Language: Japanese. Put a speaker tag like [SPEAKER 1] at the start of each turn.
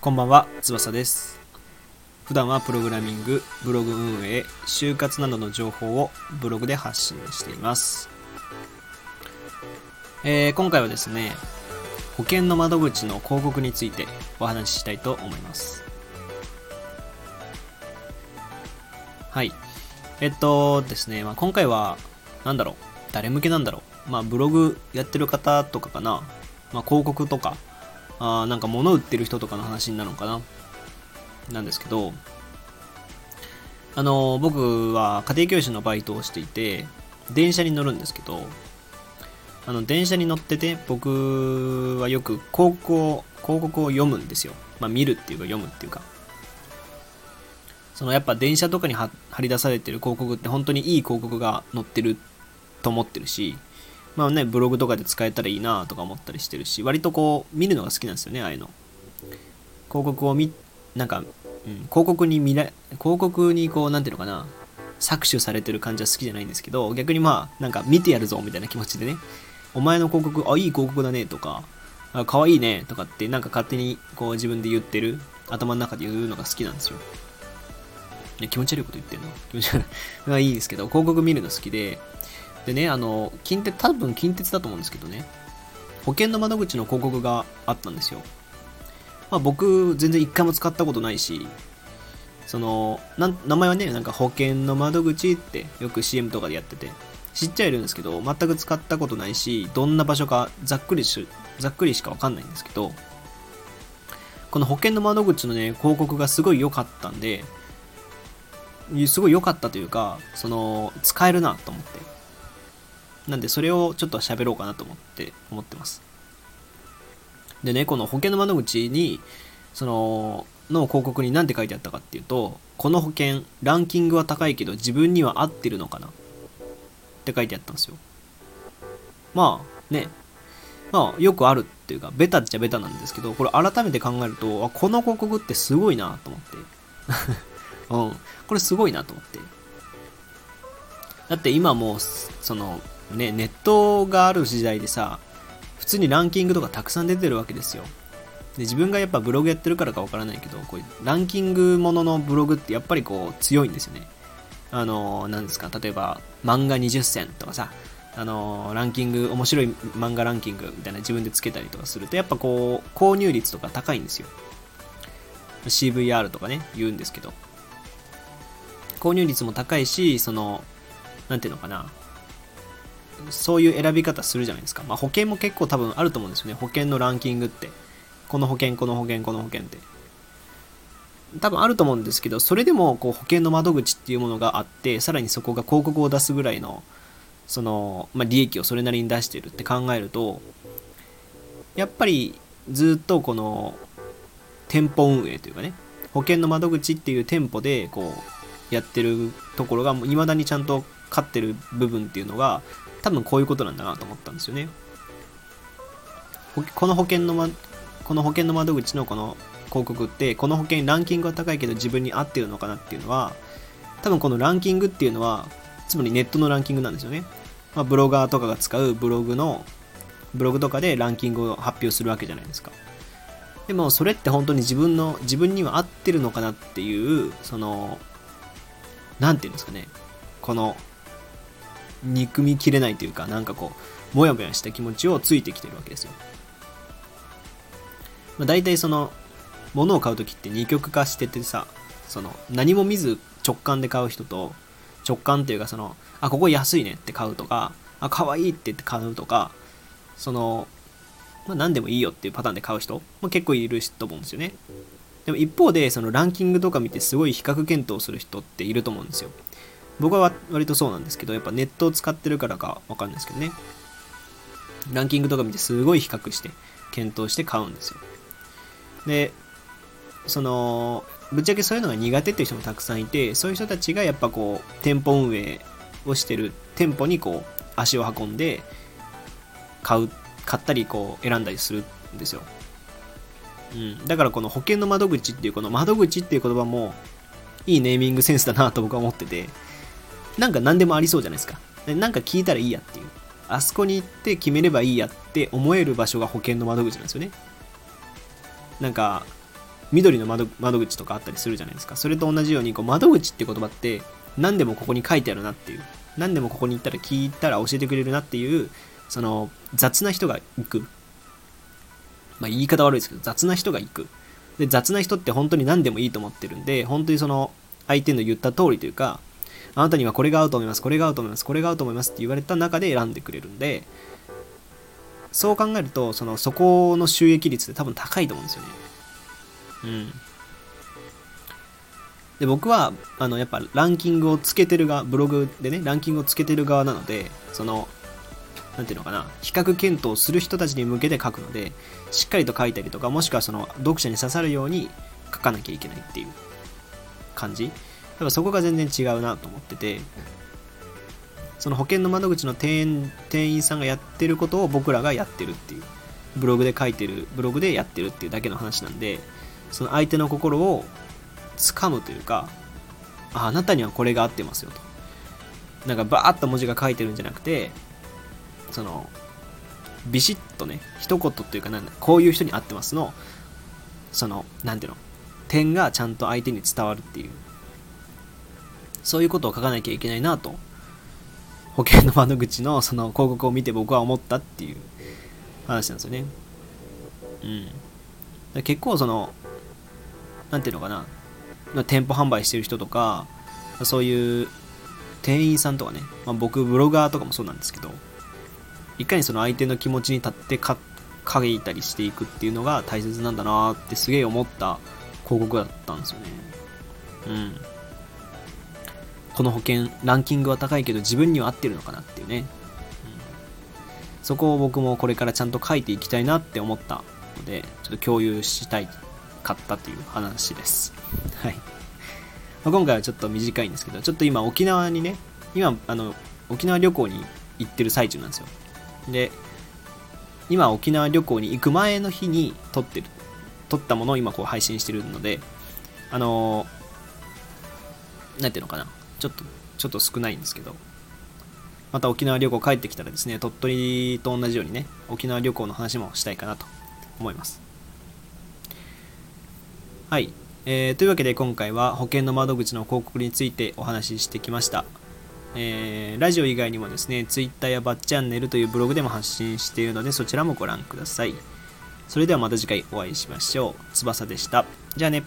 [SPEAKER 1] こんばんは、翼です。普段はプログラミング、ブログ運営、就活などの情報をブログで発信しています。えー今回はですね、保険の窓口の広告についてお話ししたいと思います。はい。えっとですね、まあ、今回は、なんだろう、誰向けなんだろう？まあ、ブログやってる方とかかな？まあ、広告とか、あなんか物売ってる人とかの話になるのかな？なんですけど、あの、僕は家庭教師のバイトをしていて、電車に乗るんですけど、あの、電車に乗ってて、僕はよく広告を、広告を読むんですよ。まあ、見るっていうか読むっていうか。そのやっぱ電車とかに貼貼り出されてる広告って本当にいい広告が載ってると思ってるし、まあね、ブログとかで使えたらいいなとか思ったりしてるし、割とこう、見るのが好きなんですよね、ああいうの。広告を見、なんか、うん、広告に見ら、広告にこう、なんていうのかな、搾取されてる感じは好きじゃないんですけど、逆にまあ、なんか見てやるぞみたいな気持ちでね、お前の広告、あ、いい広告だねとか、あ、可愛いねとかって、なんか勝手にこう自分で言ってる、頭の中で言うのが好きなんですよ。いや気持ち悪いこと言ってるの？気持ち悪い。まあいいですけど、広告見るの好きで、でね、あの、近鉄、多分近鉄だと思うんですけどね、保険の窓口の広告があったんですよ。まあ僕、全然一回も使ったことないし、その、名前はね、なんか保険の窓口ってよく CM とかでやってて、知っちゃいるんですけど、全く使ったことないし、どんな場所かざっくりし、ざっくりしかわかんないんですけど、この保険の窓口のね、広告がすごい良かったんで、すごい良かったというか、その、使えるなと思って。なんで、それをちょっと喋ろうかなと思って、思ってます。でね、この保険の窓口に、その、の広告に何て書いてあったかっていうと、この保険、ランキングは高いけど自分には合ってるのかな？って書いてあったんですよ。まあ、ね。まあ、よくあるっていうか、ベタっちゃベタなんですけど、これ改めて考えると、あ、この広告ってすごいなと思って。うん。これすごいなと思って。だって今もう、その、ね、ネットがある時代でさ、普通にランキングとかたくさん出てるわけですよ。で、自分がやっぱブログやってるからかわからないけど、こうランキングもののブログってやっぱりこう強いんですよね。あの、なんですか、例えば漫画20選とかさ、あの、ランキング、面白い漫画ランキングみたいな自分でつけたりとかすると、やっぱこう、購入率とか高いんですよ。CVR とかね、言うんですけど。購入率も高いし、その、なんていうのかな、そういう選び方するじゃないですか。まあ、保険も結構多分あると思うんですよね。保険のランキングって。この保険、この保険、この保険って。多分あると思うんですけど、それでもこう保険の窓口っていうものがあって、さらにそこが広告を出すぐらいの、その、まあ、利益をそれなりに出してるって考えると、やっぱりずっとこの店舗運営というかね、保険の窓口っていう店舗でこうやってるところが未だにちゃんと勝ってる部分っていうのが多分こういうことなんだなと思ったんですよね。この保険の、ま、この保険の窓口のこの広告ってこの保険ランキングは高いけど自分に合ってるのかなっていうのは多分このランキングっていうのはつまりネットのランキングなんですよね。まあ、ブロガーとかが使うブログのブログとかでランキングを発表するわけじゃないですか。でもそれって本当に自分の自分には合ってるのかなっていうそのなんていうんですかねこの憎みきれないというかなんかこうモヤモヤした気持ちをついてきてるわけですよ。まあ、大体その物を買う時って二極化しててさその何も見ず直感で買う人と直感っていうかそのあここ安いねって買うとかあ可愛いって言って買うとかそのまあ、何でもいいよっていうパターンで買う人も結構いると思うんですよね。でも一方で、そのランキングとか見てすごい比較検討する人っていると思うんですよ。僕は割とそうなんですけど、やっぱネットを使ってるからかわかんないですけどね。ランキングとか見てすごい比較して、検討して買うんですよ。で、その、ぶっちゃけそういうのが苦手っていう人もたくさんいて、そういう人たちがやっぱこう、店舗運営をしてる店舗にこう、足を運んで、買う買ったりこう選んだりするんですよ。うん。だからこの保険の窓口っていうこの窓口っていう言葉もいいネーミングセンスだなと僕は思ってて、なんか何でもありそうじゃないですか。なんか聞いたらいいやっていう。あそこに行って決めればいいやって思える場所が保険の窓口なんですよね。なんか緑の窓窓口とかあったりするじゃないですか。それと同じようにこう窓口って言葉って何でもここに書いてあるなっていう。何でもここに行ったら聞いたら教えてくれるなっていうその雑な人が行く。まあ言い方悪いですけど雑な人が行く。で雑な人って本当に何でもいいと思ってるんで本当にその相手の言った通りというかあなたにはこれが合うと思いますこれが合うと思いますこれが合うと思いますって言われた中で選んでくれるんでそう考えるとそのそこの収益率って多分高いと思うんですよね。うん。で僕はあのやっぱランキングをつけてる側ブログでねランキングをつけてる側なのでそのなんていうのかな比較検討する人たちに向けて書くのでしっかりと書いたりとかもしくはその読者に刺さるように書かなきゃいけないっていう感じだからそこが全然違うなと思っててその保険の窓口の店員店員さんがやってることを僕らがやってるっていうブログで書いてるブログでやってるっていうだけの話なんでその相手の心を掴むというかああなたにはこれが合ってますよと。なんかバーッと文字が書いてるんじゃなくてそのビシッとね一言というかなんだこういう人に合ってますのそのなんていうの点がちゃんと相手に伝わるっていうそういうことを書かなきゃいけないなと。保険の窓口のその広告を見て僕は思ったっていう話なんですよね。うん。結構そのなんていうのかな。店舗販売してる人とかそういう店員さんとかね、まあ、僕ブロガーとかもそうなんですけどいかにその相手の気持ちに立ってか書いたりしていくっていうのが大切なんだなってすげえ思った広告だったんですよね。うん。この保険ランキングは高いけど自分には合ってるのかなっていうね、うん、そこを僕もこれからちゃんと書いていきたいなって思ったのでちょっと共有したいかったっていう話です。はい、まあ、今回はちょっと短いんですけどちょっと今沖縄にね今あの沖縄旅行に行ってる最中なんですよ。で今沖縄旅行に行く前の日に撮ってる撮ったものを今こう配信してるのであの何ていうのかな。ちょっとちょっと少ないんですけどまた沖縄旅行帰ってきたらですね鳥取と同じようにね沖縄旅行の話もしたいかなと思いますはい、えー、というわけで今回は保険の窓口の広告についてお話ししてきましたえー、ラジオ以外にもですね、Twitter やバッチャンネルというブログでも発信しているので、そちらもご覧ください。それではまた次回お会いしましょう。翼でした。じゃあね。